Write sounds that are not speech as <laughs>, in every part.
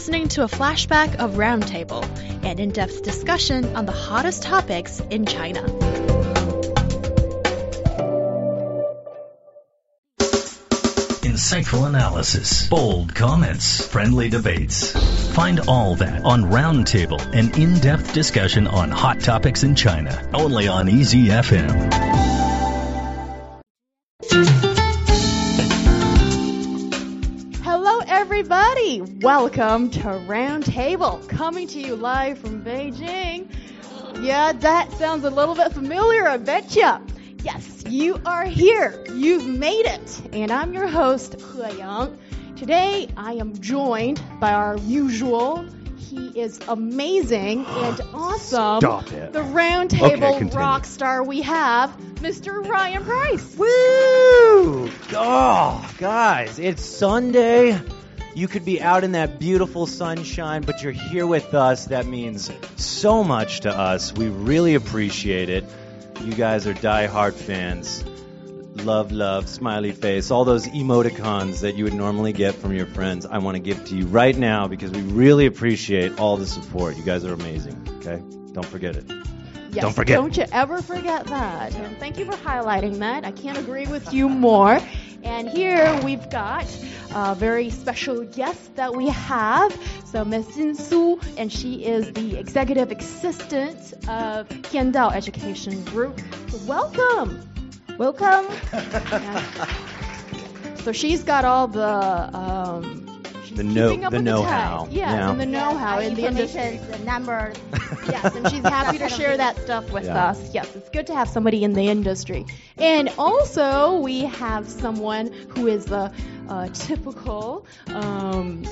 listening to a flashback of Roundtable, an in depth discussion on the hottest topics in China. Insightful analysis, bold comments, friendly debates. Find all that on Roundtable, an in depth discussion on hot topics in China, only on Easy Welcome to Roundtable, coming to you live from Beijing. Yeah, that sounds a little bit familiar, I bet betcha. Yes, you are here. You've made it. And I'm your host, He Yang. Today, I am joined by our usual. He is amazing and awesome. Stop it. The roundtable Okay, rock star we have, Mr. Ryan Price. Woo! Oh, guys, it's Sunday. You could be out in that beautiful sunshine, but you're here with us. That means so much to us. We really appreciate it. You guys are die-hard fans. Love, love, smiley face, all those emoticons that you would normally get from your friends. I want to give to you right now because we really appreciate all the support. You guys are amazing. Okay? Don't forget it. Yes, Don't forget. Don't you ever forget that. And thank you for highlighting that. I can't agree with you more. And here we've got a very special guest that we have. So Ms. Jin Su, and she is the executive assistant of Tiandao Education Group. Welcome. Welcome. Yeah. <laughs> So she's got all the um, The know the know how. tech. Yeah, Yeah. and the know-how in the industry. the numbers. <laughs> Yes, and she's happy to share that stuff with Yeah. us. Yes, it's good to have somebody in the industry. And also, we have someone who is the uh, typical um,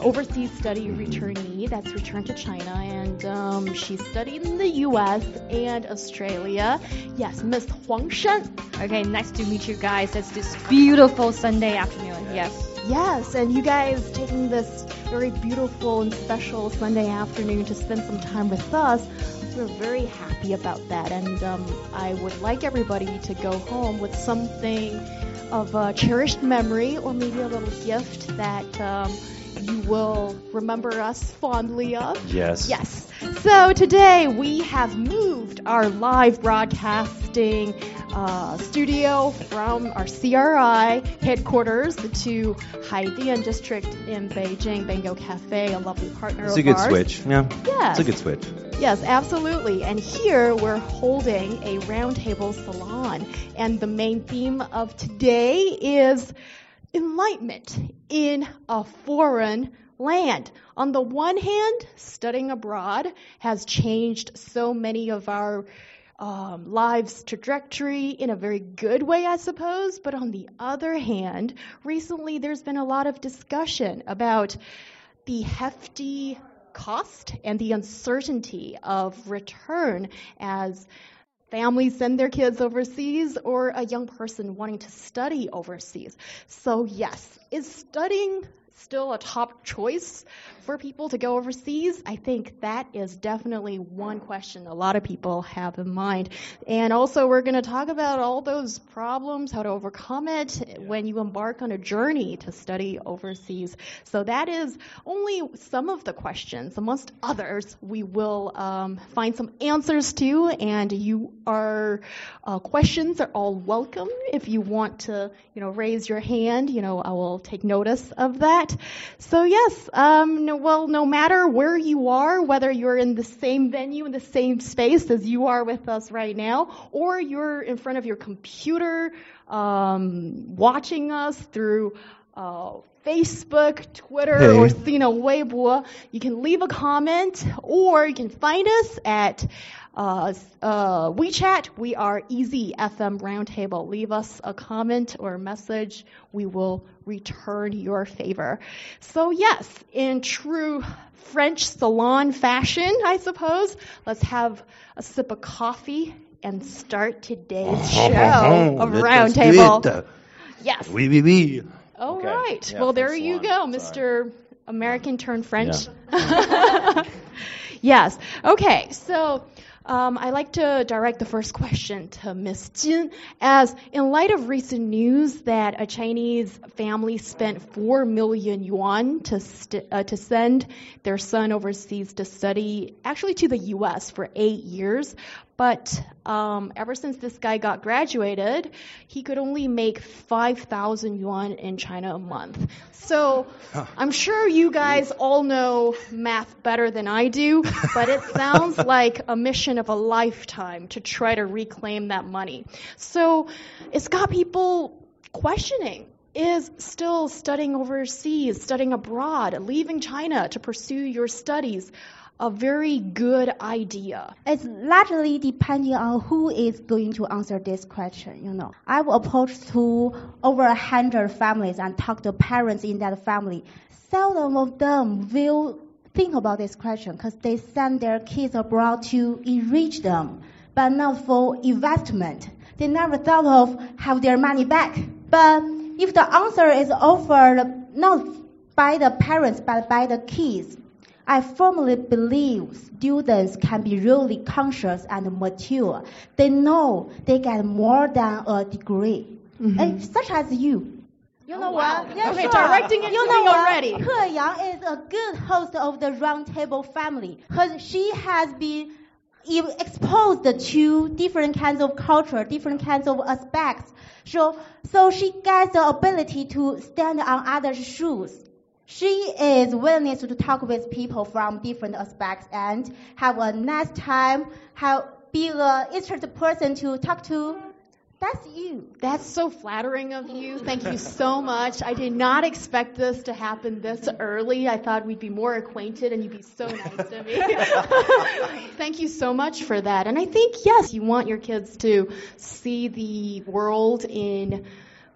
overseas study returnee that's returned to China, and um, she studied in the U.S. and Australia. Yes, Miss Huang Shan. Okay, nice to meet you guys. It's this beautiful Sunday afternoon. Yes. Yes, and you guys taking this very beautiful and special Sunday afternoon to spend some time with us. We're very happy about that, and um, I would like everybody to go home with something of a cherished memory or maybe a little gift that um, you will remember us fondly of. Yes. Yes. So today we have moved our live broadcasting uh, studio from our CRI headquarters to Haidian District in Beijing, Bango Cafe, a lovely partner It's of a good ours. switch. Yeah. Yes. It's a good switch. Yes, absolutely. And here we're holding a roundtable salon. And the main theme of today is enlightenment in a foreign land. On the one hand, studying abroad has changed so many of our um, lives' trajectory in a very good way, I suppose. But on the other hand, recently there's been a lot of discussion about the hefty cost and the uncertainty of return as families send their kids overseas or a young person wanting to study overseas. So, yes, is studying still a top choice for people to go overseas? I think that is definitely one question a lot of people have in mind. And also, we're going to talk about all those problems, how to overcome it when you embark on a journey to study overseas. So, that is only some of the questions. Amongst others, we will um, find some answers to, and you are uh, questions are all welcome. If you want to, you know, raise your hand, you know, I will take notice of that. So yes, um, no, well, no matter where you are, whether you're in the same venue, in the same space as you are with us right now, or you're in front of your computer, um, watching us through uh, Facebook, Twitter, Hey. or you know Weibo, you can leave a comment, or you can find us at uh, uh, WeChat. We are Easy FM Roundtable. Leave us a comment or a message. We will return your favor. So yes, in true French salon fashion, I suppose, let's have a sip of coffee and start today's show of Roundtable. Yes. Oui, oui, oui. All Okay. right. Yeah, well, from there you salon. go, Sorry. Mr. American turned French. <laughs> yes. Okay. So Um, I like to direct the first <laughs> question to Ms. Jin, as in light of recent news that a Chinese family spent four million yuan to st- uh, to send their son overseas to study, actually to the U.S. for eight years, but um, ever since this guy got graduated, he could only make 5,000 yuan in China a month. So I'm sure you guys all know math better than I do, but it <laughs> sounds like a mission of a lifetime to try to reclaim that money. So it's got people questioning is still studying overseas, studying abroad, leaving China to pursue your studies a very good idea? It's largely depending on who is going to answer this question, you know. I've approached to over a hundred families and talked to parents in that family. Seldom of them will think about this question because they send their kids abroad to enrich them, but not for investment. They never thought of have their money back. But if the answer is offered not by the parents but by the kids, I firmly believe students can be really conscious and mature. They know they get more than a degree, Mm-hmm. and such as you. You oh, know what? Yeah, Okay, directing it you know what? already. He Yang is a good host of the Roundtable family because she has been exposed to different kinds of culture, different kinds of aspects. So, so she gets the ability to stand on others' shoes. She is willingness to talk with people from different aspects and have a nice time, have be an interested person to talk to. That's you. That's so flattering of you. Thank you so much. I did not expect this to happen this early. I thought we'd be more acquainted and you'd be so nice to me. <laughs> Thank you so much for that. And I think, yes, you want your kids to see the world in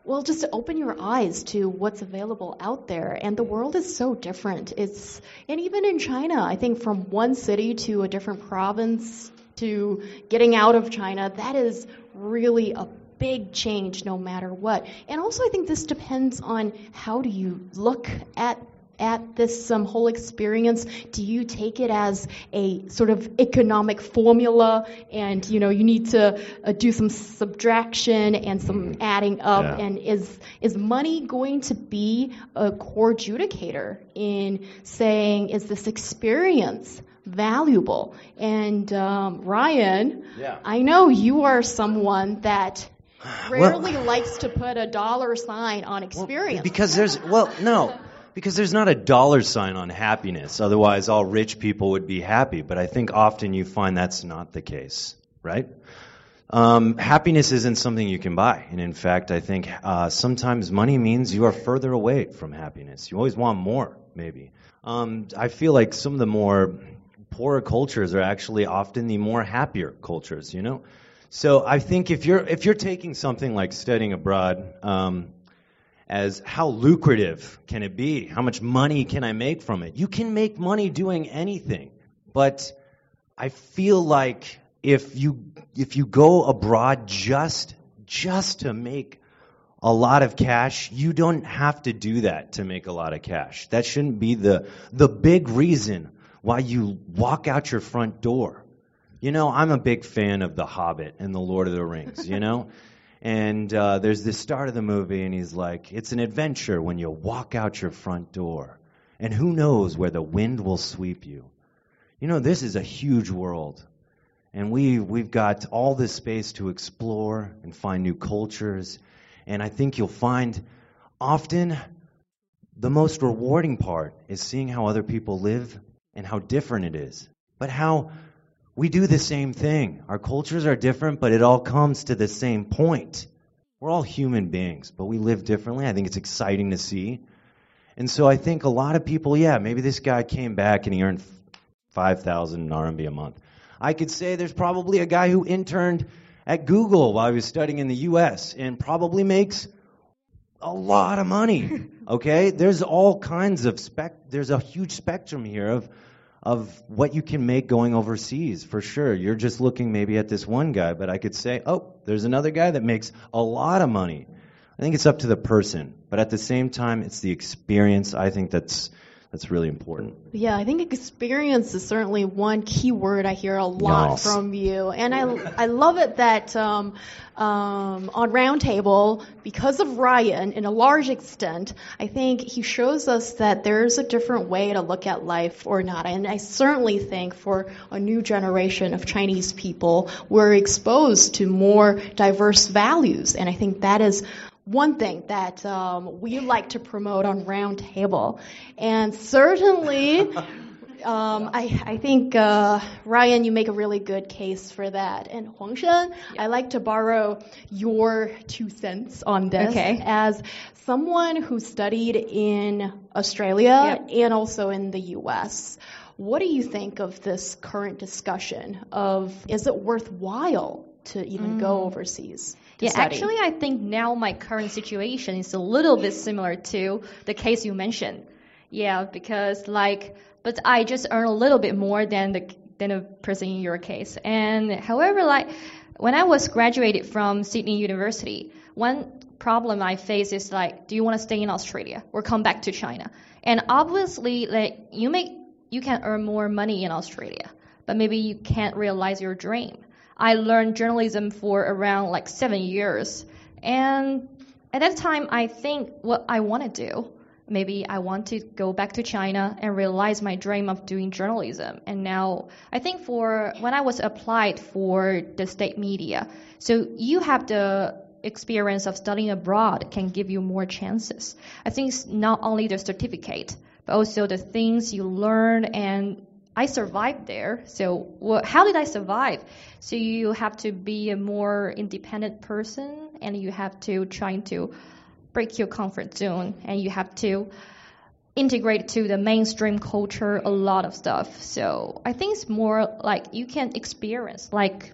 well, just to open your eyes to what's available out there. And the world is so different. It's, and even in China, I think from one city to a different province to getting out of China, that is really a big change no matter what. And also I think this depends on how do you look at at this um, whole experience? Do you take it as a sort of economic formula, and you know you need to uh, do some subtraction and some adding up? Yeah. And is is money going to be a core adjudicator in saying is this experience valuable? And um, Ryan, Yeah. I know you are someone that <sighs> Well- rarely likes to put a dollar sign on Well, experience. because there's well, no, because there's not a dollar sign on happiness. Otherwise, all rich people would be happy. But I think often you find that's not the case, right? Um, happiness isn't something you can buy, and in fact, I think uh, sometimes money means you are further away from happiness. You always want more, maybe. Um, I feel like some of the more poorer cultures are actually often the more happier cultures. You know, so I think if you're if you're taking something like studying abroad. Um, as how lucrative can it be? How much money can I make from it? You can make money doing anything. But I feel like if you if you go abroad just just to make a lot of cash, you don't have to do that to make a lot of cash. That shouldn't be the the big reason why you walk out your front door. You know, I'm a big fan of The Hobbit and The Lord of the Rings, you know? <laughs> And uh, there's this start of the movie, and he's like, It's an adventure when you walk out your front door. And who knows where the wind will sweep you. You know, this is a huge world. And we, we've got all this space to explore and find new cultures. And I think you'll find often the most rewarding part is seeing how other people live and how different it is. But how we do the same thing. Our cultures are different, but it all comes to the same point. We're all human beings, but we live differently. I think it's exciting to see. And so I think a lot of people, yeah, maybe this guy came back and he earned 5,000 RMB a month. I could say there's probably a guy who interned at Google while he was studying in the US and probably makes a lot of money. <laughs> Okay? There's all kinds of spec there's a huge spectrum here of of what you can make going overseas for sure. You're just looking maybe at this one guy, but I could say, "Oh, there's another guy that makes a lot of money." I think it's up to the person, but at the same time, it's the experience I think that's That's really important. Yeah, I think experience is certainly one key word I hear a lot Yes. from you, and I I love it that um, um, on Roundtable, because of Ryan, in a large extent, I think he shows us that there's a different way to look at life or not, and I certainly think for a new generation of Chinese people, we're exposed to more diverse values, and I think that is one thing that um, we like to promote on Roundtable. And certainly, <laughs> um, I, I think, uh, Ryan, you make a really good case for that. And Huangshan, I like to borrow your two cents on this Okay. as someone who studied in Australia and also in the U.S. What do you think of this current discussion of is it worthwhile to even go overseas? to Mm. Yeah, study? actually, I think now my current situation is a little bit similar to the case you mentioned. Yeah, because like, but I just earn a little bit more than the than a person in your case. And however, like, when I was graduated from Sydney University, one problem I face is like, do you want to stay in Australia or come back to China? And obviously, like, you make you can earn more money in Australia, but maybe you can't realize your dream. I learned journalism for around like seven years. And at that time, I think what I want to do, maybe I want to go back to China and realize my dream of doing journalism. And now, I think for when I was applied for the state media, so you have the experience of studying abroad can give you more chances. I think it's not only the certificate, but also the things you learn and I survived there. So wha how did I survive? So you have to be a more independent person and you have to try to break your comfort zone and you have to integrate to the mainstream culture a lot of stuff. So I think it's more like you can experience like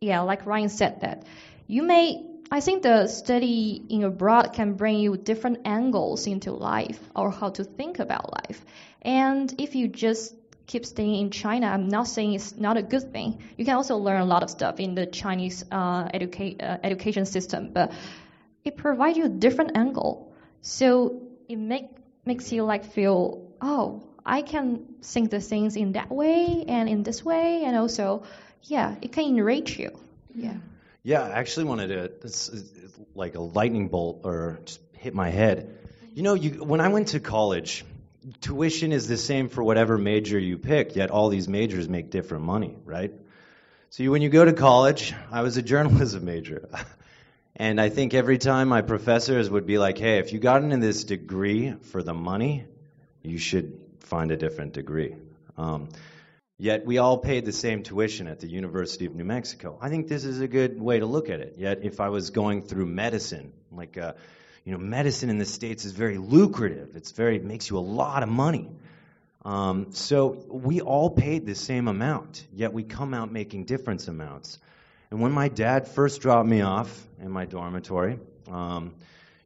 yeah, like Ryan said that you may I think the study in abroad can bring you different angles into life or how to think about life. And if you just keep staying in China, I'm not saying it's not a good thing. You can also learn a lot of stuff in the Chinese uh, educa- uh, education system, but it provides you a different angle. So it make makes you like feel, oh, I can think the things in that way and in this way, and also, yeah, it can enrich you. Yeah. Yeah, I actually wanted to, is like a lightning bolt or just hit my head. You know, you, when I went to college, tuition is the same for whatever major you pick, yet all these majors make different money, right? So you, when you go to college, I was a <laughs> journalism major. And I think every time my professors would be like, hey, if you got into this degree for the money, you should find a different degree. Um, yet we all paid the same tuition at the University of New Mexico. I think this is a good way to look at it. Yet if I was going through medicine, like, uh, you know, medicine in the States is very lucrative. It's very, it makes you a lot of money. Um, so we all paid the same amount, yet we come out making different amounts. And when my dad first dropped me off in my dormitory, um,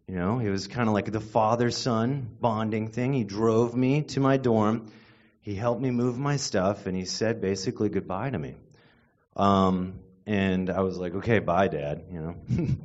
you know, it was kind of like the father son bonding thing. He drove me to my dorm, he helped me move my stuff, and he said basically goodbye to me. Um, and I was like, okay, bye, dad, you know.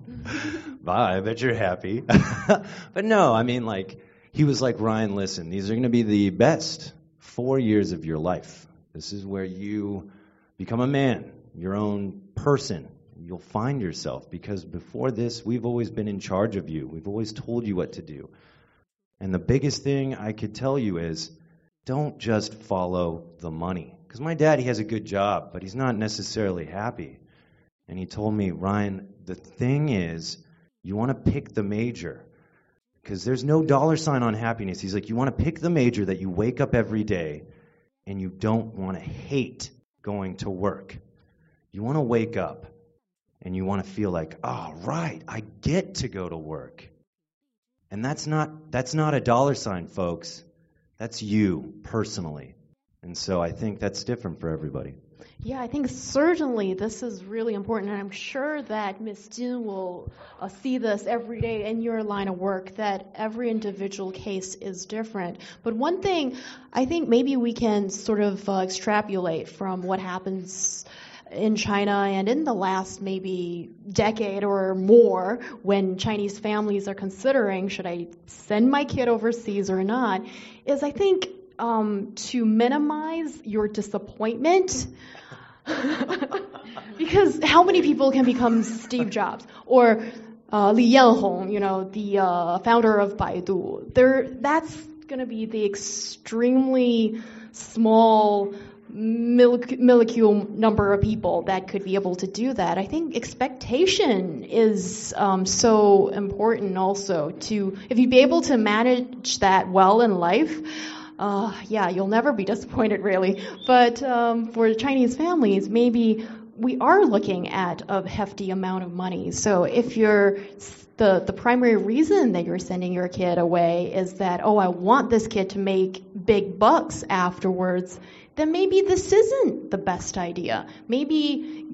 <laughs> bye, I bet you're happy. <laughs> but no, I mean, like, he was like, Ryan, listen, these are going to be the best four years of your life. This is where you become a man, your own person. You'll find yourself because before this, we've always been in charge of you. We've always told you what to do. And the biggest thing I could tell you is don't just follow the money. Because my dad, he has a good job, but he's not necessarily happy. And he told me, Ryan, the thing is, you want to pick the major. Because there's no dollar sign on happiness. He's like, you want to pick the major that you wake up every day and you don't want to hate going to work. You want to wake up and you want to feel like, oh, right, I get to go to work. And that's not, that's not a dollar sign, folks. That's you personally. And so I think that's different for everybody. Yeah, I think certainly this is really important, and I'm sure that Ms. Jin will uh, see this every day in your line of work, that every individual case is different. But one thing I think maybe we can sort of uh, extrapolate from what happens in China and in the last maybe decade or more when Chinese families are considering should I send my kid overseas or not is I think um, to minimize your disappointment. <laughs> because how many people can become Steve Jobs or uh, Li Yanhong, you know, the uh, founder of Baidu? There, that's going to be the extremely small molecule number of people that could be able to do that. I think expectation is um, so important also to, if you be able to manage that well in life, uh, yeah, you'll never be disappointed really. But um, for Chinese families, maybe we are looking at a hefty amount of money. So if you're the, the primary reason that you're sending your kid away is that, oh, I want this kid to make big bucks afterwards, then maybe this isn't the best idea. Maybe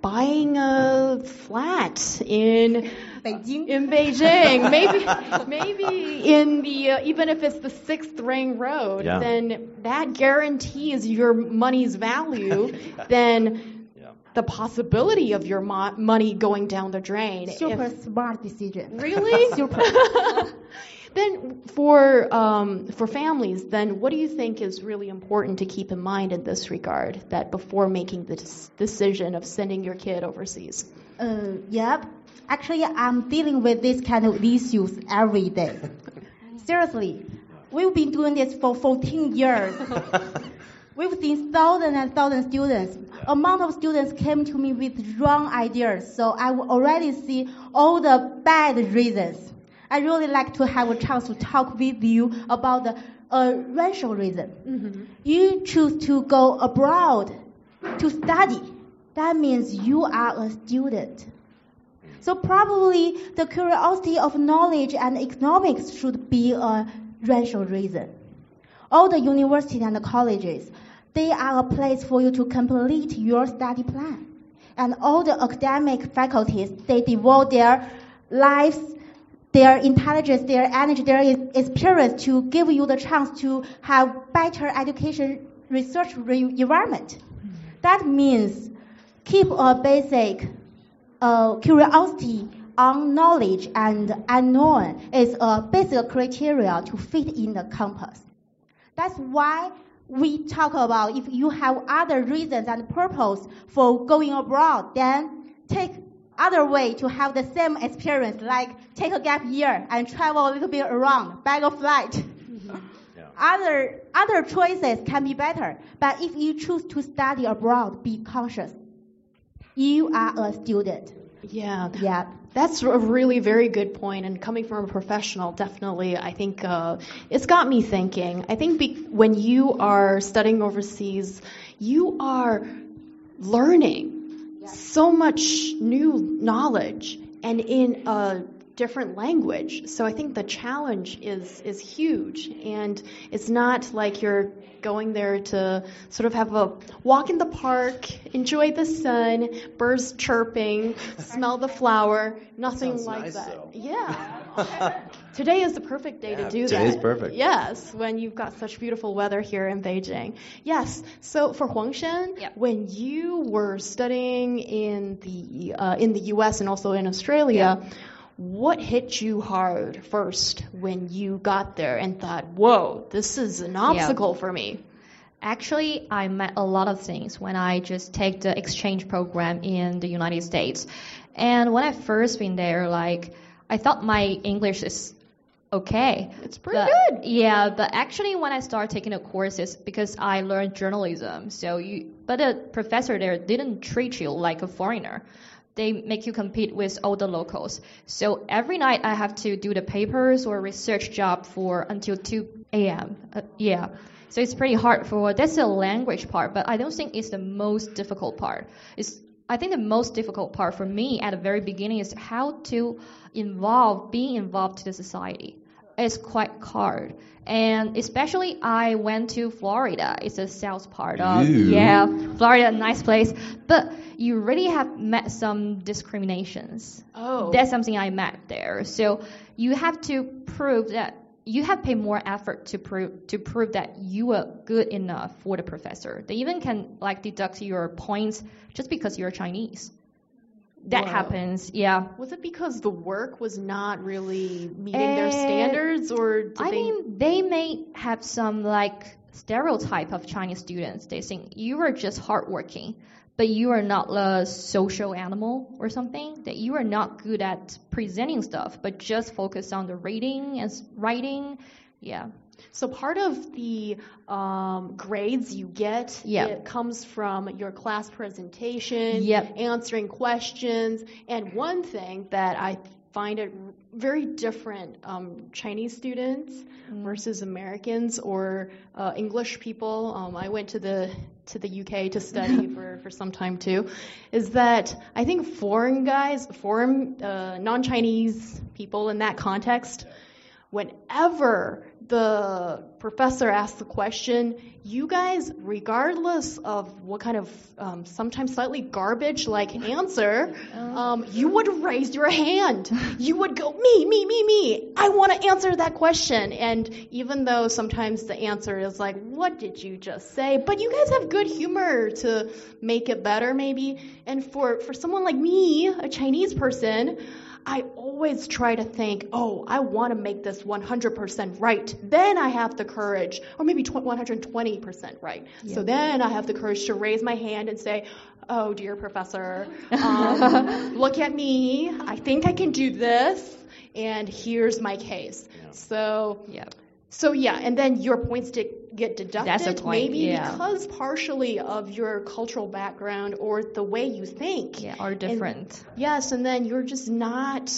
buying a flat in Beijing. in Beijing, maybe maybe in the uh, even if it's the sixth ring road, Yeah. then that guarantees your money's value. <laughs> Then Yeah. the possibility of your mo- money going down the drain. Super If- smart decision. really? <laughs> Super. <laughs> then for um, for families, then what do you think is really important to keep in mind in this regard? That before making the des- decision of sending your kid overseas. Uh, yep. Actually, I'm dealing with this kind of issues every day. <laughs> Seriously, we've been doing this for 14 years. <laughs> We've seen thousands and thousands of students. Amount of students came to me with wrong ideas, so I already see all the bad reasons. I really like to have a chance to talk with you about the uh, racial reason. You choose to go abroad to study. That means you are a student. So probably the curiosity of knowledge and economics should be a racial reason. All the universities and the colleges, they are a place for you to complete your study plan. And all the academic faculties, they devote their lives, their intelligence, their energy, their experience to give you the chance to have better education research re- environment. That means keep a basic uh, curiosity on knowledge and unknown is a basic criteria to fit in the compass. That's why we talk about if you have other reasons and purpose for going abroad, then take other way to have the same experience, like take a gap year and travel a little bit around, bag a flight. <laughs> Other other choices can be better, but if you choose to study abroad, be conscious. You are a student. Yeah. Yeah. That's a really very good point, and coming from a professional, definitely, I think uh, it's got me thinking. I think be- when you are studying overseas, you are learning so much new knowledge and in a different language. So I think the challenge is is huge, and it's not like you're going there to sort of have a walk in the park, enjoy the sun, birds chirping, smell the flower, nothing Sounds like nice, that. though. Yeah. <laughs> Today is the perfect day Yeah, to do that. Today is perfect. Yes, when you've got such beautiful weather here in Beijing. Yes. So for Huangshan, Yep. when you were studying in the uh, in the U.S. and also in Australia, what hit you hard first when you got there and thought, "Whoa, this is an obstacle for me"? Actually, I met a lot of things when I just take the exchange program in the United States. And when I first been there, like, I thought my English is okay. It's pretty But- good. Yeah, but actually when I started taking the courses, because I learned journalism, so you, but the professor there didn't treat you like a foreigner. They make you compete with all the locals. So every night I have to do the papers or research job for until 2 a.m. Uh, yeah. So it's pretty hard for, that's the language part, but I don't think it's the most difficult part. It's, I think the most difficult part for me at the very beginning is how to involve, being involved to the society. It's quite hard. And especially I went to Florida. It's the south part of, Ooh. yeah, Florida, nice place. But you really have met some discriminations. Oh. That's something I met there. So you have to prove that you have paid more effort to prove to prove that you are good enough for the professor. They even can like deduct your points just because you're Chinese. That Whoa. happens, yeah. Was it because the work was not really meeting their Eh, standards, or I they? mean, they may have some like stereotype of Chinese students. They think you are just hardworking, but you are not a social animal or something. That you are not good at presenting stuff, but just focus on the reading and writing. Yeah, So part of the um, grades you get Yeah. it comes from your class presentation, Yep. answering questions, and one thing that I find it very different um, Chinese students versus Americans or uh, English people. Um, I went to the to the UK to study <laughs> for, for some time too. Is that I think foreign guys, foreign uh, non-Chinese people in that context whenever the professor asked the question, you guys, regardless of what kind of um, sometimes slightly garbage like <laughs> answer, um, you would raise your hand. You would go, me, me, me, me. I want to answer that question. And even though sometimes the answer is like, what did you just say? But you guys have good humor to make it better, maybe. And for, for someone like me, a Chinese person, I always try to think, oh, I want to make this 100% right. Then I have the courage, or maybe 120% right. So then I have the courage to raise my hand and say, oh, dear professor, <laughs> um, look at me. I think I can do this, and here's my case. So, yeah. So yeah, and then your points get deducted, That's point, maybe yeah. because partially of your cultural background or the way you think. Yeah, are different. Yes, and then you're just not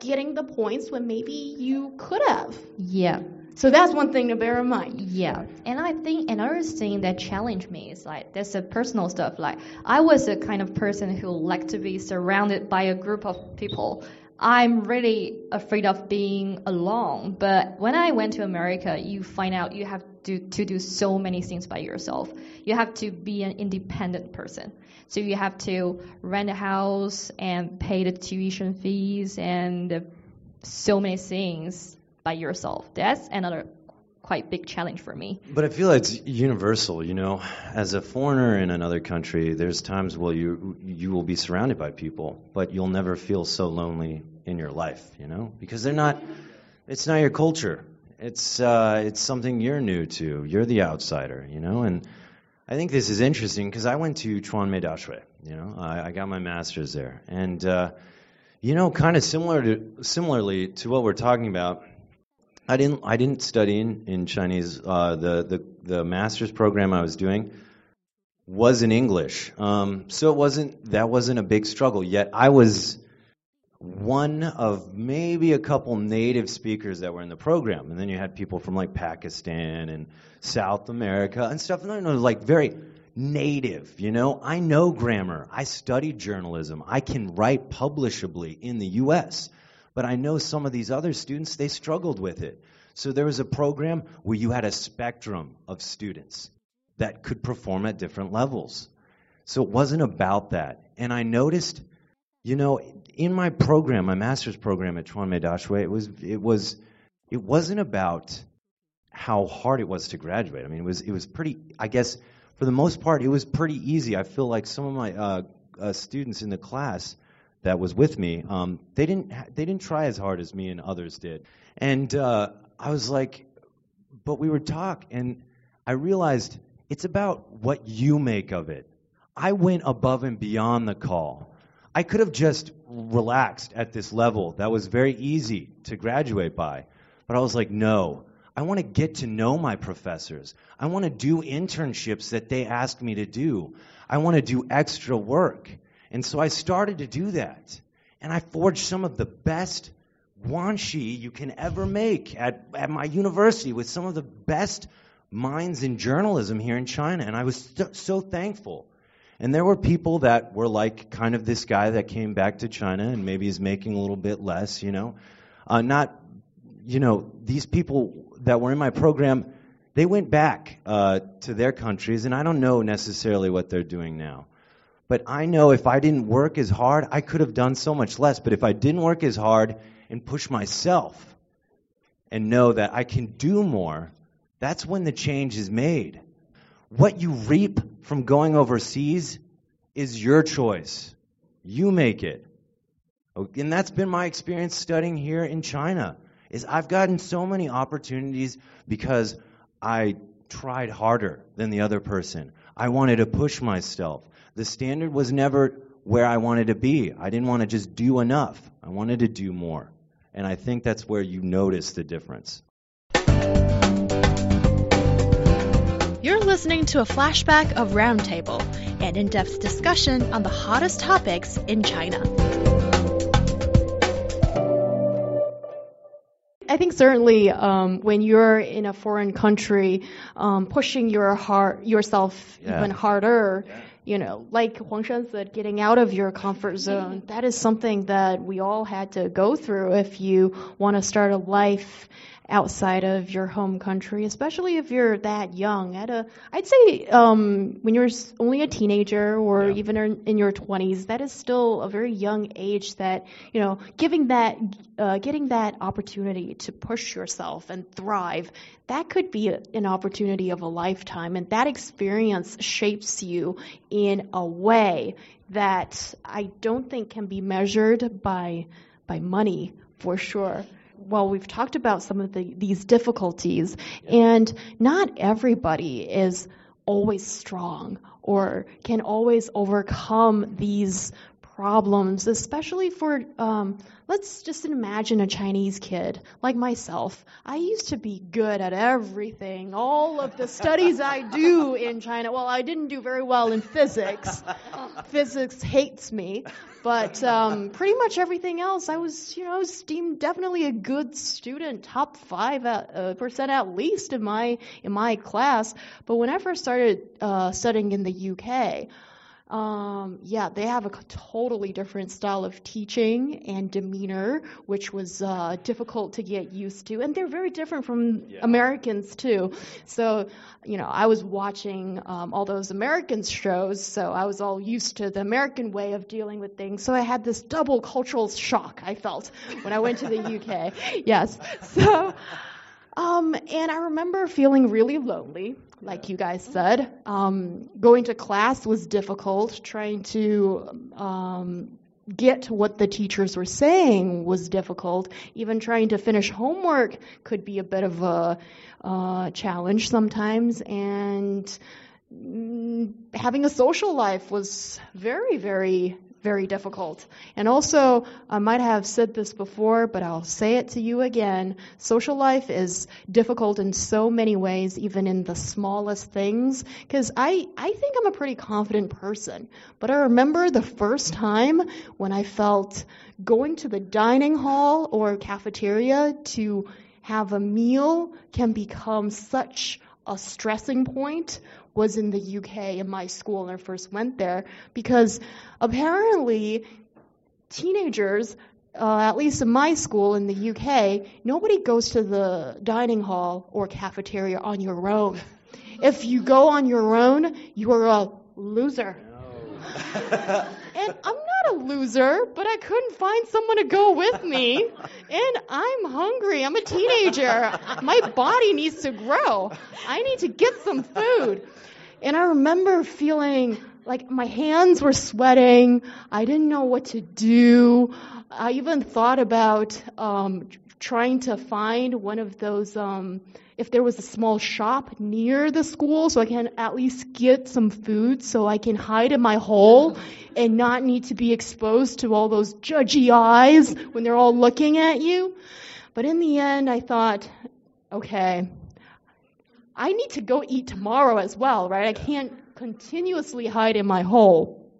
getting the points when maybe you could have. yeah. So that's one thing to bear in mind. Yeah, and I think another thing that challenged me is like there's a personal stuff. Like I was a kind of person who liked to be surrounded by a group of people. I'm really afraid of being alone. But when I went to America, you find out you have to, to do so many things by yourself. You have to be an independent person. So you have to rent a house and pay the tuition fees and so many things by yourself. That's another quite big challenge for me. But I feel like it's universal, you know. As a foreigner in another country, there's times where you you will be surrounded by people, but you'll never feel so lonely in your life, you know, because they're not. It's not your culture. It's uh, it's something you're new to. You're the outsider, you know. And I think this is interesting because I went to Chuanmei Daxue, you know. I, I got my master's there, and uh, you know, kind of similar to similarly to what we're talking about. I didn't. I didn't study in, in Chinese. Uh, the, the the master's program I was doing was in English, um, so it wasn't. That wasn't a big struggle. Yet I was one of maybe a couple native speakers that were in the program, and then you had people from like Pakistan and South America and stuff. No, no, like very native. You know, I know grammar. I studied journalism. I can write publishably in the U.S. But I know some of these other students, they struggled with it. So there was a program where you had a spectrum of students that could perform at different levels. So it wasn't about that. And I noticed, you know, in my program, my master's program at Chuan Daxue, it was it was it wasn't about how hard it was to graduate. I mean, it was it was pretty. I guess for the most part, it was pretty easy. I feel like some of my uh, uh, students in the class that was with me, um, they didn't they didn't try as hard as me and others did. And uh, I was like, but we would talk, and I realized it's about what you make of it. I went above and beyond the call. I could have just relaxed at this level that was very easy to graduate by. But I was like, no, I want to get to know my professors. I want to do internships that they ask me to do. I want to do extra work. And so I started to do that. And I forged some of the best guanxi you can ever make at, at my university with some of the best minds in journalism here in China. And I was so, so thankful. And there were people that were like kind of this guy that came back to China and maybe is making a little bit less, you know. Uh, not, you know, these people that were in my program, they went back uh, to their countries, and I don't know necessarily what they're doing now. But I know if I didn't work as hard, I could have done so much less. But if I didn't work as hard and push myself and know that I can do more, that's when the change is made. What you reap from going overseas is your choice. You make it. And that's been my experience studying here in China. Is I've gotten so many opportunities because I tried harder than the other person. I wanted to push myself. The standard was never where I wanted to be. I didn't want to just do enough. I wanted to do more. And I think that's where you notice the difference. You're listening to a flashback of Roundtable, an in depth discussion on the hottest topics in China. I think certainly um, when you're in a foreign country, um, pushing your heart yourself Yeah. even harder, you know, like Huang Shan said, getting out of your comfort zone. That is something that we all had to go through if you want to start a life outside of your home country, especially if you're that young. At a, I'd say um, when you're only a teenager or Yeah. even in, your 20s, that is still a very young age. That you know, giving that, uh, getting that opportunity to push yourself and thrive, that could be a, an opportunity of a lifetime, and that experience shapes you in a way that I don't think can be measured by by money for sure. Well, we've talked about some of the, these difficulties, and not everybody is always strong or can always overcome these problems, especially for, um, let's just imagine a Chinese kid like myself. I used to be good at everything, all of the studies I do in China. Well, I didn't do very well in physics. <laughs> physics hates me. But um, pretty much everything else, I was, you know, I was deemed definitely a good student, top five at, uh, percent at least in my in my class. But when I first started uh, studying in the UK, um, yeah, they have a totally different style of teaching and demeanor, which was uh, difficult to get used to. And they're very different from Americans, too. So, you know, I was watching um, all those American shows, so I was all used to the American way of dealing with things. So I had this double cultural shock, I felt, when I went to the <laughs> UK. Yes. So. Um, and I remember feeling really lonely, like you guys said. Um, going to class was difficult. Trying to um, get what the teachers were saying was difficult. Even trying to finish homework could be a bit of a uh, challenge sometimes. And mm, having a social life was very, very, very difficult. And also, I might have said this before, but I'll say it to you again. Social life is difficult in so many ways, even in the smallest things. Because I, I think I'm a pretty confident person. But I remember the first time when I felt going to the dining hall or cafeteria to have a meal can become such a stressing point was in the UK in my school when I first went there because apparently teenagers, uh, at least in my school in the UK, nobody goes to the dining hall or cafeteria on your own. If you go on your own, you're a loser. And I'm not a loser, but I couldn't find someone to go with me. <laughs> And I'm hungry. I'm a teenager. My body needs to grow. I need to get some food. And I remember feeling like my hands were sweating. I didn't know what to do. I even thought about um, trying to find one of those, um, if there was a small shop near the school, so I can at least get some food so I can hide in my hole and not need to be exposed to all those judgy eyes when they're all looking at you. But in the end, I thought, okay, I need to go eat tomorrow as well, right? I can't continuously hide in my hole.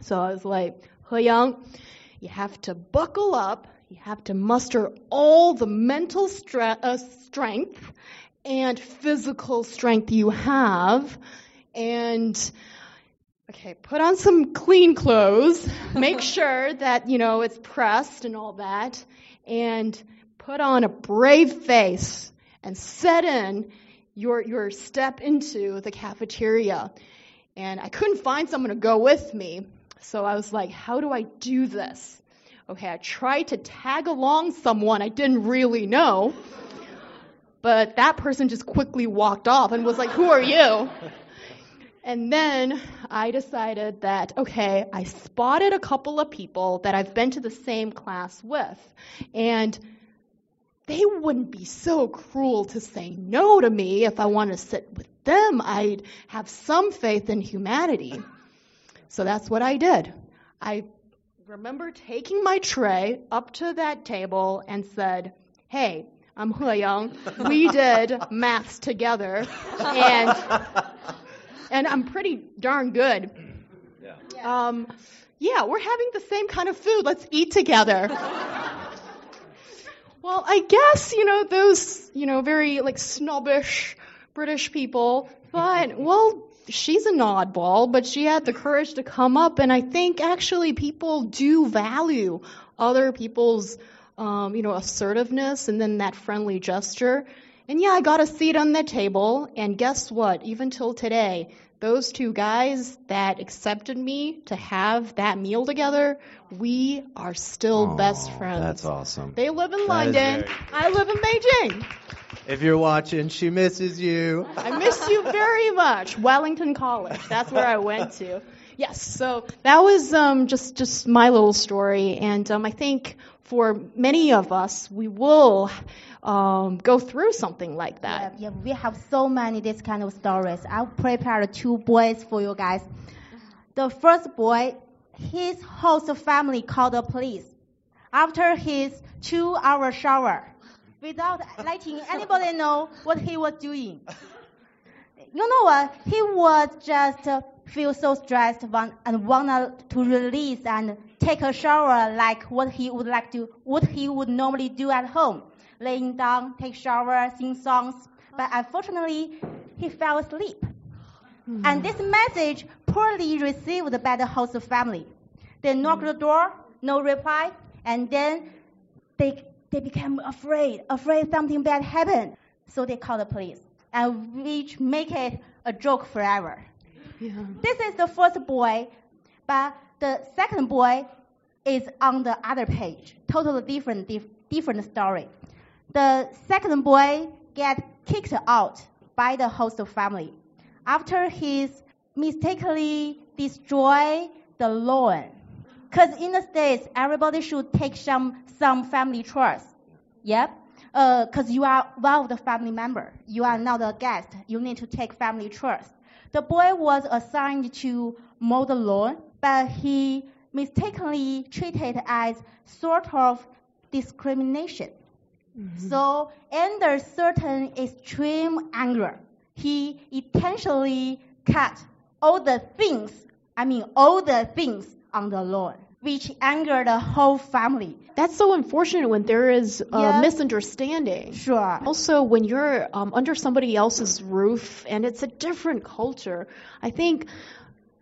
So I was like, He Yang, you have to buckle up. You have to muster all the mental stre- uh, strength and physical strength you have. And, okay, put on some clean clothes. <laughs> Make sure that, you know, it's pressed and all that. And put on a brave face and set in your, your step into the cafeteria. And I couldn't find someone to go with me. So I was like, how do I do this? Okay, I tried to tag along someone I didn't really know. But that person just quickly walked off and was like, Who are you? <laughs> And then I decided that, okay, I spotted a couple of people that I've been to the same class with. And they wouldn't be so cruel to say no to me if I want to sit with them. I'd have some faith in humanity. So that's what I did. I remember taking my tray up to that table and said, Hey, I'm He Yang. We did maths together, and and I'm pretty darn good. Yeah. Um, yeah, we're having the same kind of food. Let's eat together. well, I guess you know those you know very like snobbish British people, but well, she's an oddball, but she had the courage to come up, and I think actually people do value other people's, um, you know, assertiveness and then that friendly gesture. And yeah, I got a seat on the table, and guess what? Even till today, those two guys that accepted me to have that meal together, we are still best friends. That's awesome. They live in That London. I live in Beijing. If you're watching, she misses you. I miss you very much. Wellington College. That's where I went to. Yes. So that was um, just just my little story, and um, I think for many of us, we will um, go through something like that. yeah, we have so many this kind of stories. I prepared two boys for you guys. The first boy, his host family called the police after his two-hour shower, without <laughs> letting anybody know what he was doing. You know what? He was just uh, feel so stressed and wanted to release and take a shower like what he would like to, what he would normally do at home, laying down, take shower, sing songs. But unfortunately, he fell asleep. And this message poorly received by the host family. They knocked the door, no reply, and then they they became afraid, afraid something bad happened. So they called the police, and which make it a joke forever. This is the first boy, but the second boy is on the other page. Totally different, dif- different story. The second boy get kicked out by the host family after he's mistakenly destroy the lawn. Because in the States, everybody should take some, some family chores. Yep. Uh, because you are one of the family member. You are not a guest. You need to take family trust. The boy was assigned to mow the lawn, but he mistakenly treated as sort of discrimination. Mm-hmm. So, under certain extreme anger, he intentionally cut all the things, I mean, all the things on the lawn, which angered the whole family. That's so unfortunate when there is a Yeah. misunderstanding. Sure. Also, when you're um, under somebody else's roof and it's a different culture, I think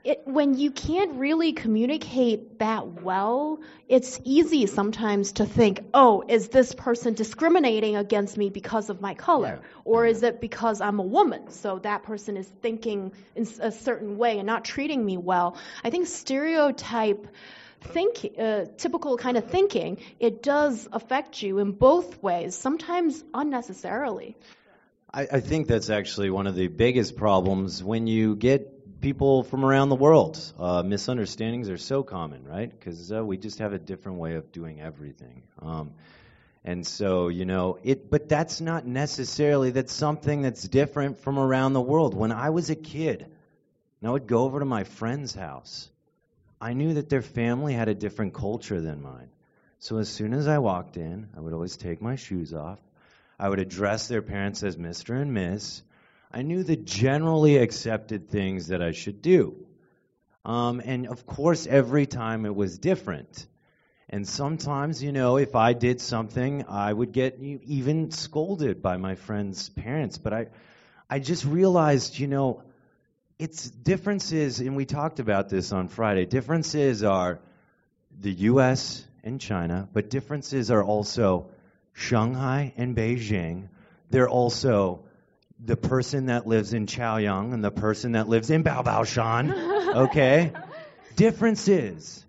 it, when you can't really communicate that well, it's easy sometimes to think, oh, is this person discriminating against me because of my color? Or is it because I'm a woman? So that person is thinking in a certain way and not treating me well. I think stereotype think uh, typical kind of thinking it does affect you in both ways sometimes unnecessarily I, I think that's actually one of the biggest problems when you get people from around the world. Uh, misunderstandings are so common, right? Because uh, we just have a different way of doing everything. Um, and so, you know, it, but that's not necessarily that's something that's different from around the world. When I was a kid, and I would go over to my friend's house, I knew that their family had a different culture than mine. So as soon as I walked in, I would always take my shoes off. I would address their parents as Mr. and Miss. I knew the generally accepted things that I should do. Um, and of course, every time it was different. And sometimes, you know, if I did something, I would get even scolded by my friends' parents. But I, I just realized, you know, it's differences, and we talked about this on Friday. Differences are the U.S. and China, but differences are also Shanghai and Beijing. They're also the person that lives in Chaoyang and the person that lives in Babaoshan. <laughs> Okay? Differences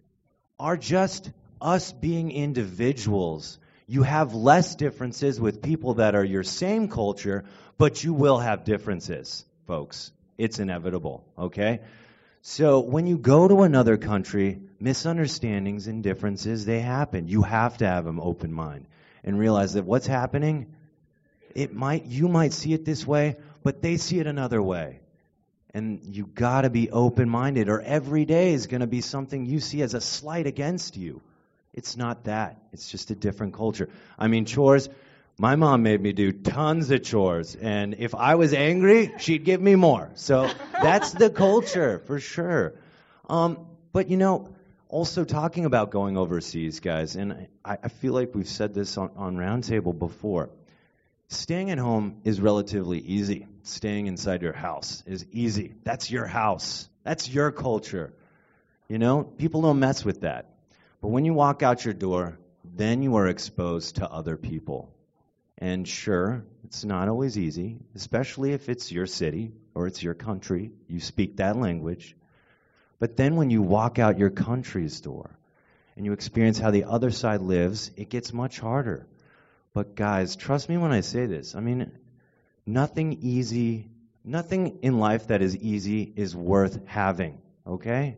are just us being individuals You have less differences with people that are your same culture, but you will have differences, folks. It's inevitable, okay? So when you go to another country, misunderstandings and differences, they happen. You have to have an open mind and realize that what's happening, it might, you might see it this way, but they see it another way. And you gotta be open minded, or every day is gonna be something you see as a slight against you. It's not that. It's just a different culture. I mean, chores, my mom made me do tons of chores, and if I was angry, she'd give me more. So that's the culture for sure. Um, but you know, also talking about going overseas, guys, and I, I feel like we've said this on, on Roundtable before. Staying at home is relatively easy. Staying inside your house is easy. That's your house. That's your culture. You know, people don't mess with that. But when you walk out your door, then you are exposed to other people. And sure, it's not always easy, especially if it's your city or it's your country. You speak that language. But then when you walk out your country's door and you experience how the other side lives, it gets much harder. But guys, trust me when I say this. I mean, nothing easy, nothing in life that is easy is worth having, okay?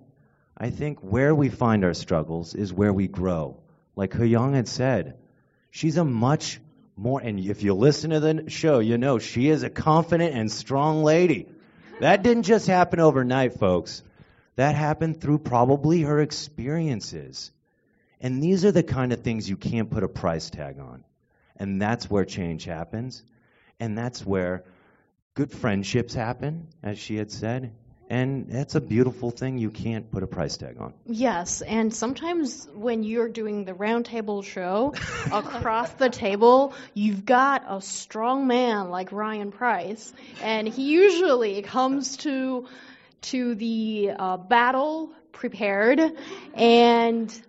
I think where we find our struggles is where we grow. Like Young had said, she's a much more, and if you listen to the show, you know she is a confident and strong lady. That didn't just happen overnight, folks. That happened through probably her experiences. And these are the kind of things you can't put a price tag on. And that's where change happens. And that's where good friendships happen, as she had said. And that's a beautiful thing you can't put a price tag on. Yes, and sometimes when you're doing the roundtable show <laughs> across the table, you've got a strong man like Ryan Price, and he usually comes to to the uh, battle prepared, and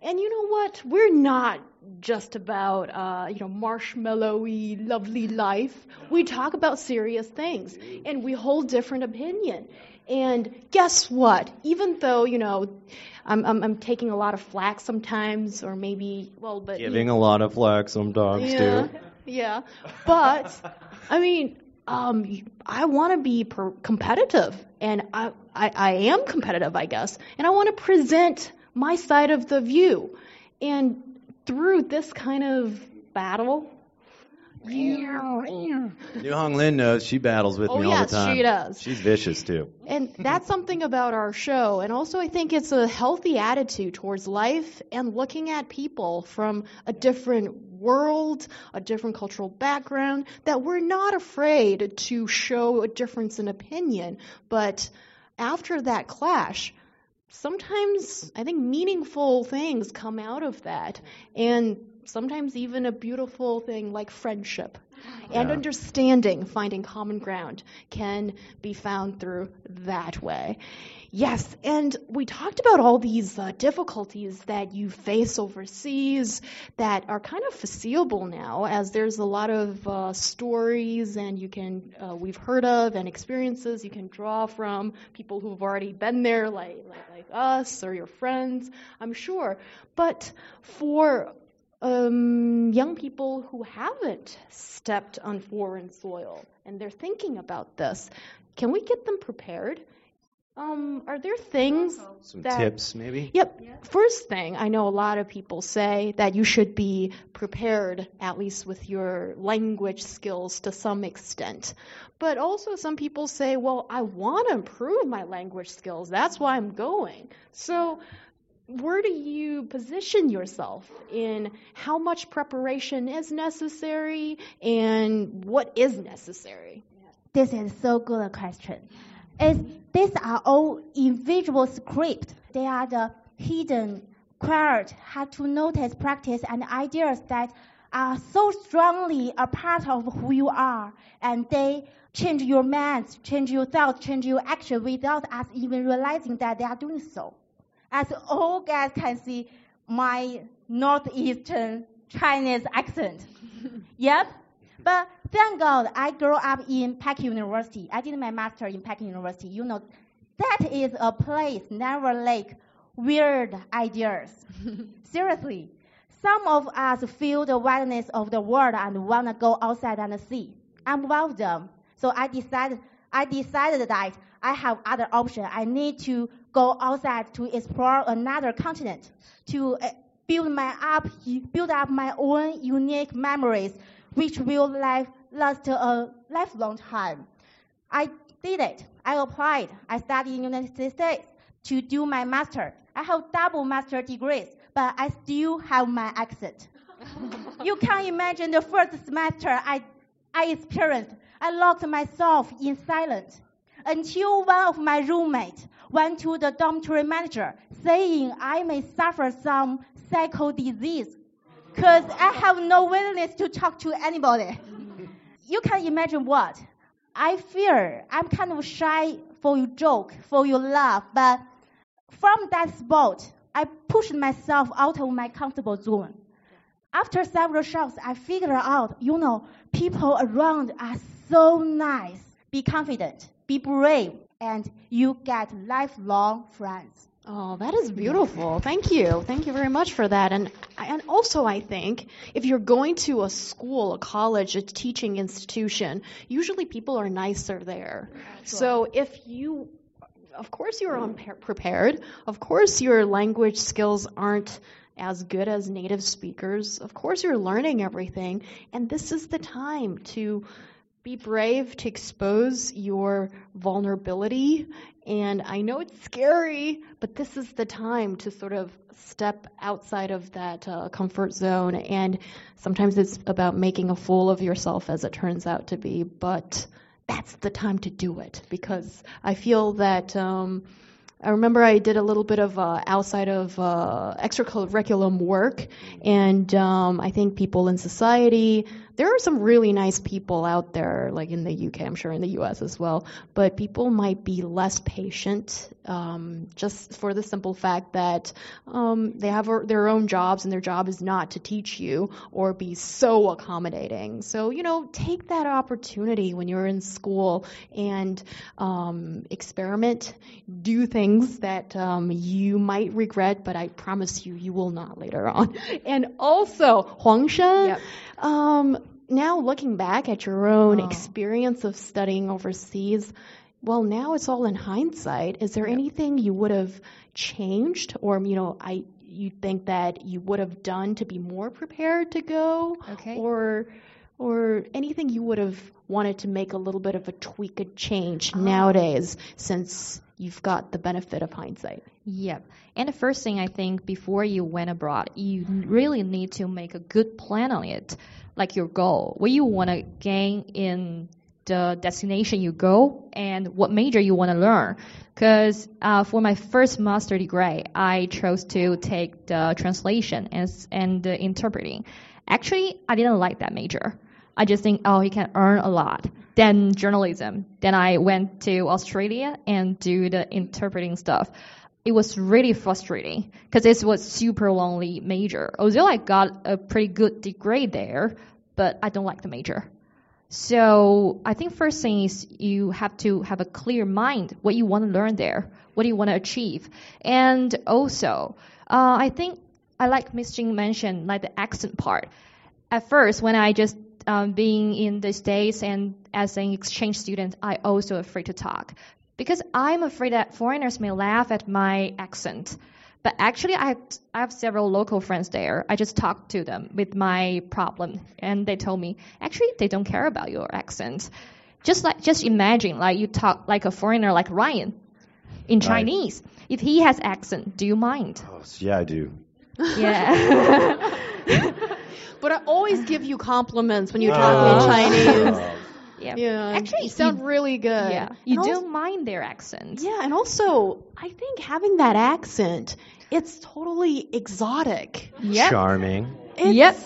and you know what? We're not just about uh, you know marshmallowy, lovely life. We talk about serious things, and we hold different opinion. And guess what? Even though you know, I'm, I'm, I'm taking a lot of flack sometimes, or maybe well, but Giving a lot of flack sometimes yeah, too. <laughs> yeah. But I mean, um, I want to be per- competitive, and I, I I am competitive, I guess, and I want to present my side of the view, and through this kind of battle, New Hong Lin knows she battles with Oh, me all yes, the time. she does. She's vicious too. And that's something about our show. And also, I think it's a healthy attitude towards life and looking at people from a different world, a different cultural background, that we're not afraid to show a difference in opinion. But after that clash, sometimes I think meaningful things come out of that. And sometimes even a beautiful thing like friendship and Yeah. understanding, finding common ground, can be found through that way. Yes, and we talked about all these uh, difficulties that you face overseas that are kind of foreseeable now, as there's a lot of uh, stories and you can uh, we've heard of and experiences you can draw from people who've already been there, like like, like us or your friends, I'm sure. But for um, young people who haven't stepped on foreign soil and they're thinking about this, can we get them prepared? Um, are there things Some that tips, maybe? Yep. First thing, I know a lot of people say that you should be prepared, at least with your language skills to some extent. But also, some people say, well, I want to improve my language skills. That's why I'm going. So, where do you position yourself in how much preparation is necessary and what is necessary? This is so good a question. Is these are all individual script. They are the hidden quiet, how to notice, practice, and ideas that are so strongly a part of who you are, and they change your minds, change your thoughts, change your action without us even realizing that they are doing so. As all guys can see, my northeastern Chinese accent. <laughs> yep. But thank God I grew up in Peking University. I did my master in Peking University. You know, that is a place never like weird ideas. <laughs> Seriously. Some of us feel the wideness of the world and want to go outside and see. I'm one of them. So I decided, I decided that I have other options. I need to go outside to explore another continent, to uh, build my up, build up my own unique memories, which will life, last a lifelong time. I did it. I applied. I studied in the United States to do my master. I have double master degrees, but I still have my accent. <laughs> you can imagine the first semester I, I experienced. I locked myself in silence until one of my roommates went to the dormitory manager saying I may suffer some psycho disease because I have no willingness to talk to anybody. You can imagine what? I fear I'm kind of shy for your joke, for your laugh, but from that spot, I pushed myself out of my comfortable zone. After several shocks, I figured out, you know, people around are so nice. Be confident, be brave, and you get lifelong friends. Oh, that is beautiful. Thank you. Thank you very much for that. And and also I think if you're going to a school, a college, a teaching institution, usually people are nicer there. So if you of course you're unprepared. Of course your language skills aren't as good as native speakers. Of course you're learning everything and this is the time to be brave to expose your vulnerability. And I know it's scary, but this is the time to sort of step outside of that uh, comfort zone. And sometimes it's about making a fool of yourself, as it turns out to be. But that's the time to do it because I feel that. Um, I remember I did a little bit of uh, outside of uh, extracurriculum work, and um, I think people in society there are some really nice people out there, like in the UK, I'm sure in the US as well, but people might be less patient um, just for the simple fact that um, they have their own jobs and their job is not to teach you or be so accommodating. So, you know, take that opportunity when you're in school and um, experiment, do things that um, you might regret, but I promise you, you will not later on. <laughs> And also, Huangshan, yep. Um, now looking back at your own oh. experience of studying overseas, well, now it's all in hindsight. Is there anything you would have changed, or you know, I you think that you would have done to be more prepared to go, okay. or or anything you would have wanted to make a little bit of a tweak, a change oh. nowadays, since you've got the benefit of hindsight. Yep. And the first thing I think before you went abroad, you really need to make a good plan on it like your goal, what you want to gain in the destination you go, and what major you want to learn. Because uh, for my first master degree, I chose to take the translation and, and the interpreting. Actually, I didn't like that major. I just think, oh, you can earn a lot. Then journalism. Then I went to Australia and do the interpreting stuff it was really frustrating because it was super lonely major. Although I got a pretty good degree there, but I don't like the major. So I think first thing is you have to have a clear mind what you want to learn there, what you want to achieve, and also uh, I think I like Miss Jing mentioned like the accent part. At first, when I just um, being in the states and as an exchange student, I also afraid to talk because I'm afraid that foreigners may laugh at my accent. But actually, I have, I have several local friends there. I just talked to them with my problem, and they told me actually they don't care about your accent. Just like just imagine like you talk like a foreigner like Ryan in right. Chinese. If he has accent, do you mind? Oh, yeah, I do. Yeah. <laughs> but I always give you compliments when you talk in oh. Chinese. Oh. Yeah. yeah. Actually, you sound you, really good. Yeah. You and don't also, mind their accent. Yeah, and also, I think having that accent, it's totally exotic. Yep. Charming. It's yep.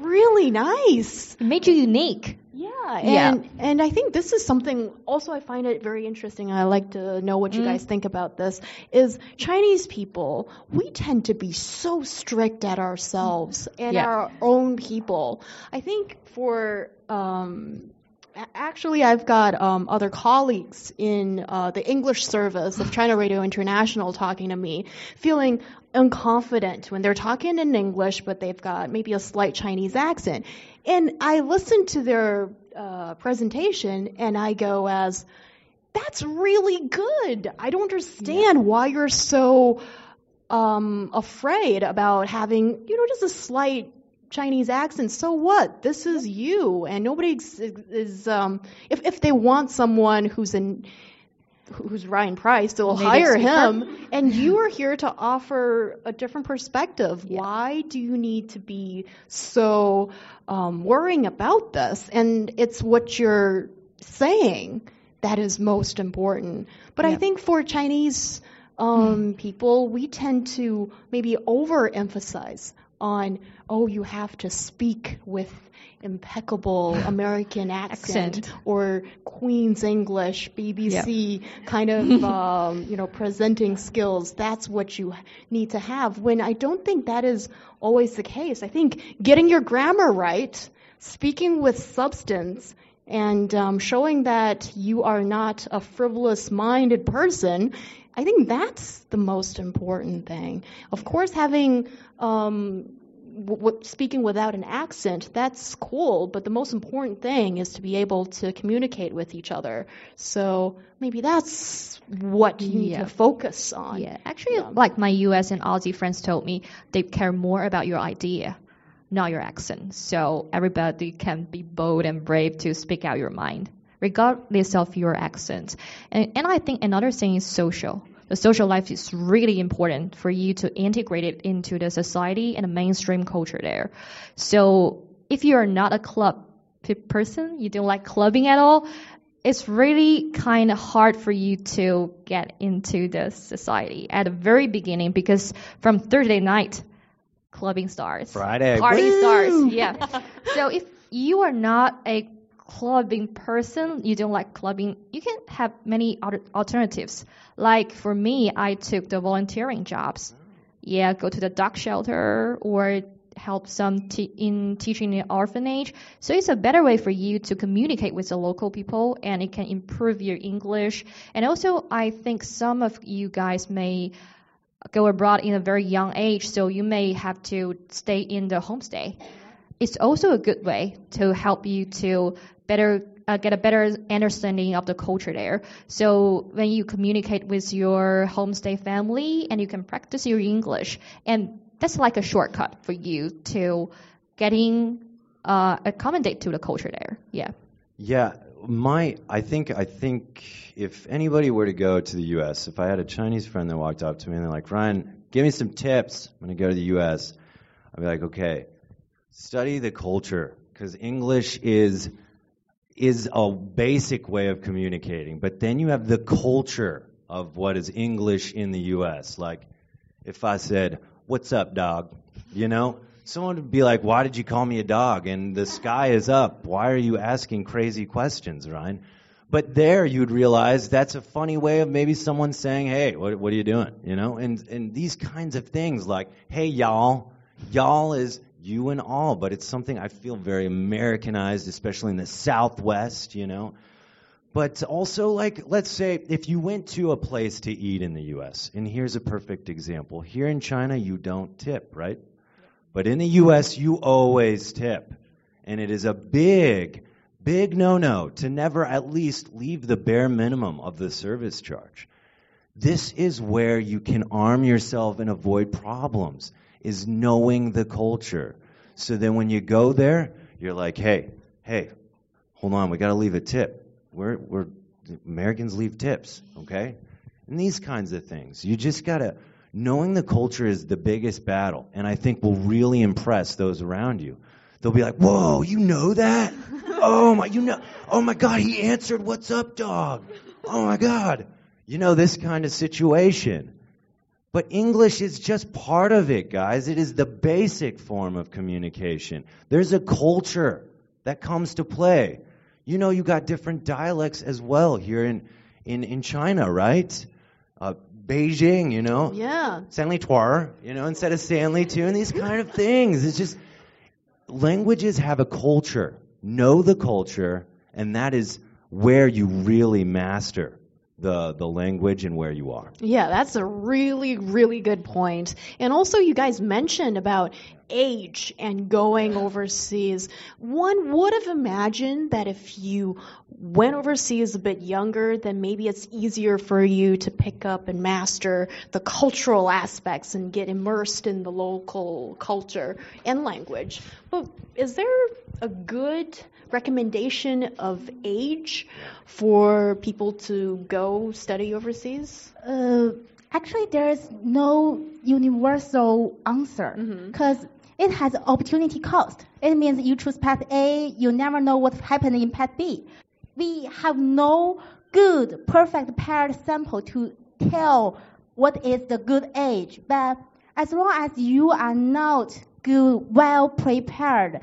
really nice. It made you unique. Yeah, and yeah. and I think this is something also I find it very interesting. I like to know what you mm. guys think about this. Is Chinese people we tend to be so strict at ourselves and yeah. our own people. I think for um, A- Actually, I've got um, other colleagues in uh, the English service of China Radio International talking to me, feeling unconfident when they're talking in English, but they've got maybe a slight Chinese accent. And I listen to their uh, presentation and I go as, that's really good. I don't understand why you're so um, afraid about having, you know, just a slight Chinese accent. So what? This is you, and nobody is. um, if if they want someone who's in, who's Ryan Price, they'll Native hire speaker. him. And you are here to offer a different perspective. Why do you need to be so um, worrying about this? And it's what you're saying that is most important. But I think for Chinese um, people, we tend to maybe overemphasize on, oh, you have to speak with impeccable American <laughs> accent, Accent. or Queen's English, BBC kind of, <laughs> um, you know, presenting skills. That's what you need to have. When I don't think that is always the case. I think getting your grammar right, speaking with substance, and um, showing that you are not a frivolous minded person, I think that's the most important thing. Of course, having um, w- w- speaking without an accent, that's cool, but the most important thing is to be able to communicate with each other. So maybe that's what you need Yeah. to focus on. Yeah, actually, Yeah. like my US and Aussie friends told me, they care more about your idea, not your accent. So everybody can be bold and brave to speak out your mind, regardless of your accent. And, and I think another thing is social. The social life is really important for you to integrate it into the society and the mainstream culture there. So if you are not a club person, you don't like clubbing at all, it's really kind of hard for you to get into the society at the very beginning because from Thursday night, clubbing starts. Friday. Party Woo! starts. Yeah. so if you are not a clubbing person, you don't like clubbing, you can have many other alternatives. Like for me, I took the volunteering jobs. Yeah, go to the dog shelter or help some te- in teaching in orphanage. So it's a better way for you to communicate with the local people and it can improve your English. And also, I think some of you guys may go abroad in a very young age, so you may have to stay in the homestay. It's also a good way to help you to better uh, get a better understanding of the culture there. So when you communicate with your homestay family, and you can practice your English, and that's like a shortcut for you to getting uh, accommodate to the culture there. Yeah. Yeah, my I think I think if anybody were to go to the U.S., if I had a Chinese friend that walked up to me and they're like, Ryan, give me some tips. I'm gonna go to the U.S. I'd be like, okay, study the culture because English is is a basic way of communicating, but then you have the culture of what is English in the U.S. Like, if I said, "What's up, dog?" You know, someone would be like, "Why did you call me a dog?" And the sky is up. Why are you asking crazy questions, Ryan? But there, you'd realize that's a funny way of maybe someone saying, "Hey, what, what are you doing?" You know, and and these kinds of things like, "Hey, y'all," y'all is you and all, but it's something I feel very Americanized, especially in the Southwest. You know. But also, like, let's say if you went to a place to eat in the U.S., and here's a perfect example. Here in China, you don't tip, right? But in the U.S., you always tip. And it is a big, big no no to never at least leave the bare minimum of the service charge. This is where you can arm yourself and avoid problems, is knowing the culture. So then when you go there, you're like, hey, hey, hold on, we got to leave a tip. We're, we're Americans leave tips, okay? And these kinds of things. You just got to knowing the culture is the biggest battle, and I think will really impress those around you. They'll be like, "Whoa, you know that? <laughs> Oh my, you know? Oh my God, he answered, "What's up, dog?" Oh my God, you know this kind of situation. But English is just part of it, guys. It is the basic form of communication. There's a culture that comes to play. You know, you got different dialects as well here in in, in China, right? Uh, Beijing, you know, Yeah. Stanley Tuar, you know, instead of too, and these kind of things. It's just languages have a culture. Know the culture and that is where you really master the the language and where you are. Yeah, that's a really, really good point. And also, you guys mentioned about age and going overseas. One would have imagined that if you went overseas a bit younger, then maybe it's easier for you to pick up and master the cultural aspects and get immersed in the local culture and language. But is there a good recommendation of age for people to go study overseas? Uh, actually, there is no universal answer because it has opportunity cost. It means you choose path A, you never know what happened in path B. We have no good, perfect paired sample to tell what is the good age. But as long as you are not good, well prepared,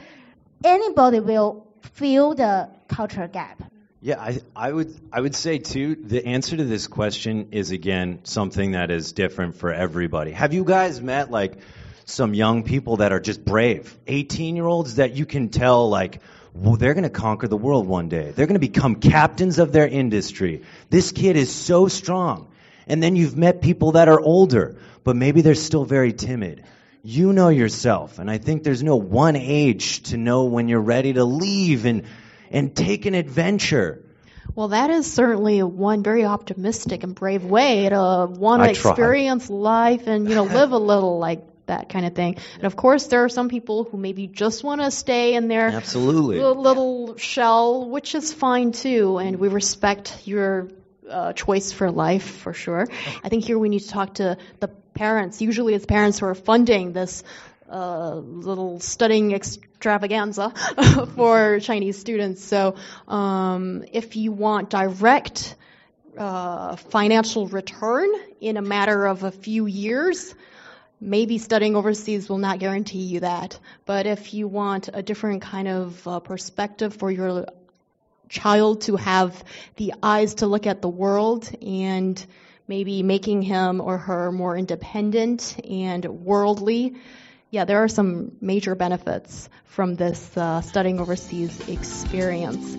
anybody will fill the culture gap. Yeah, I, I would I would say too. The answer to this question is again something that is different for everybody. Have you guys met like some young people that are just brave, 18 year olds that you can tell like well, they're going to conquer the world one day. They're going to become captains of their industry. This kid is so strong. And then you've met people that are older, but maybe they're still very timid. You know yourself, and I think there's no one age to know when you're ready to leave and and take an adventure. Well, that is certainly one very optimistic and brave way to uh, want to experience life and you know live a little like that kind of thing. And of course, there are some people who maybe just want to stay in their Absolutely. li- little shell, which is fine too. And we respect your uh, choice for life for sure. I think here we need to talk to the parents. Usually, it's parents who are funding this uh, little studying extravaganza <laughs> for Chinese students. So, um, if you want direct uh, financial return in a matter of a few years, maybe studying overseas will not guarantee you that. But if you want a different kind of uh, perspective for your child to have the eyes to look at the world and maybe making him or her more independent and worldly, yeah, there are some major benefits from this uh, studying overseas experience.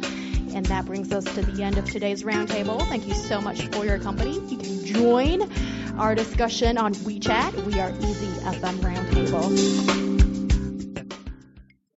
And that brings us to the end of today's roundtable. Thank you so much for your company. You can join our discussion on WeChat. We are Easy FM Roundtable.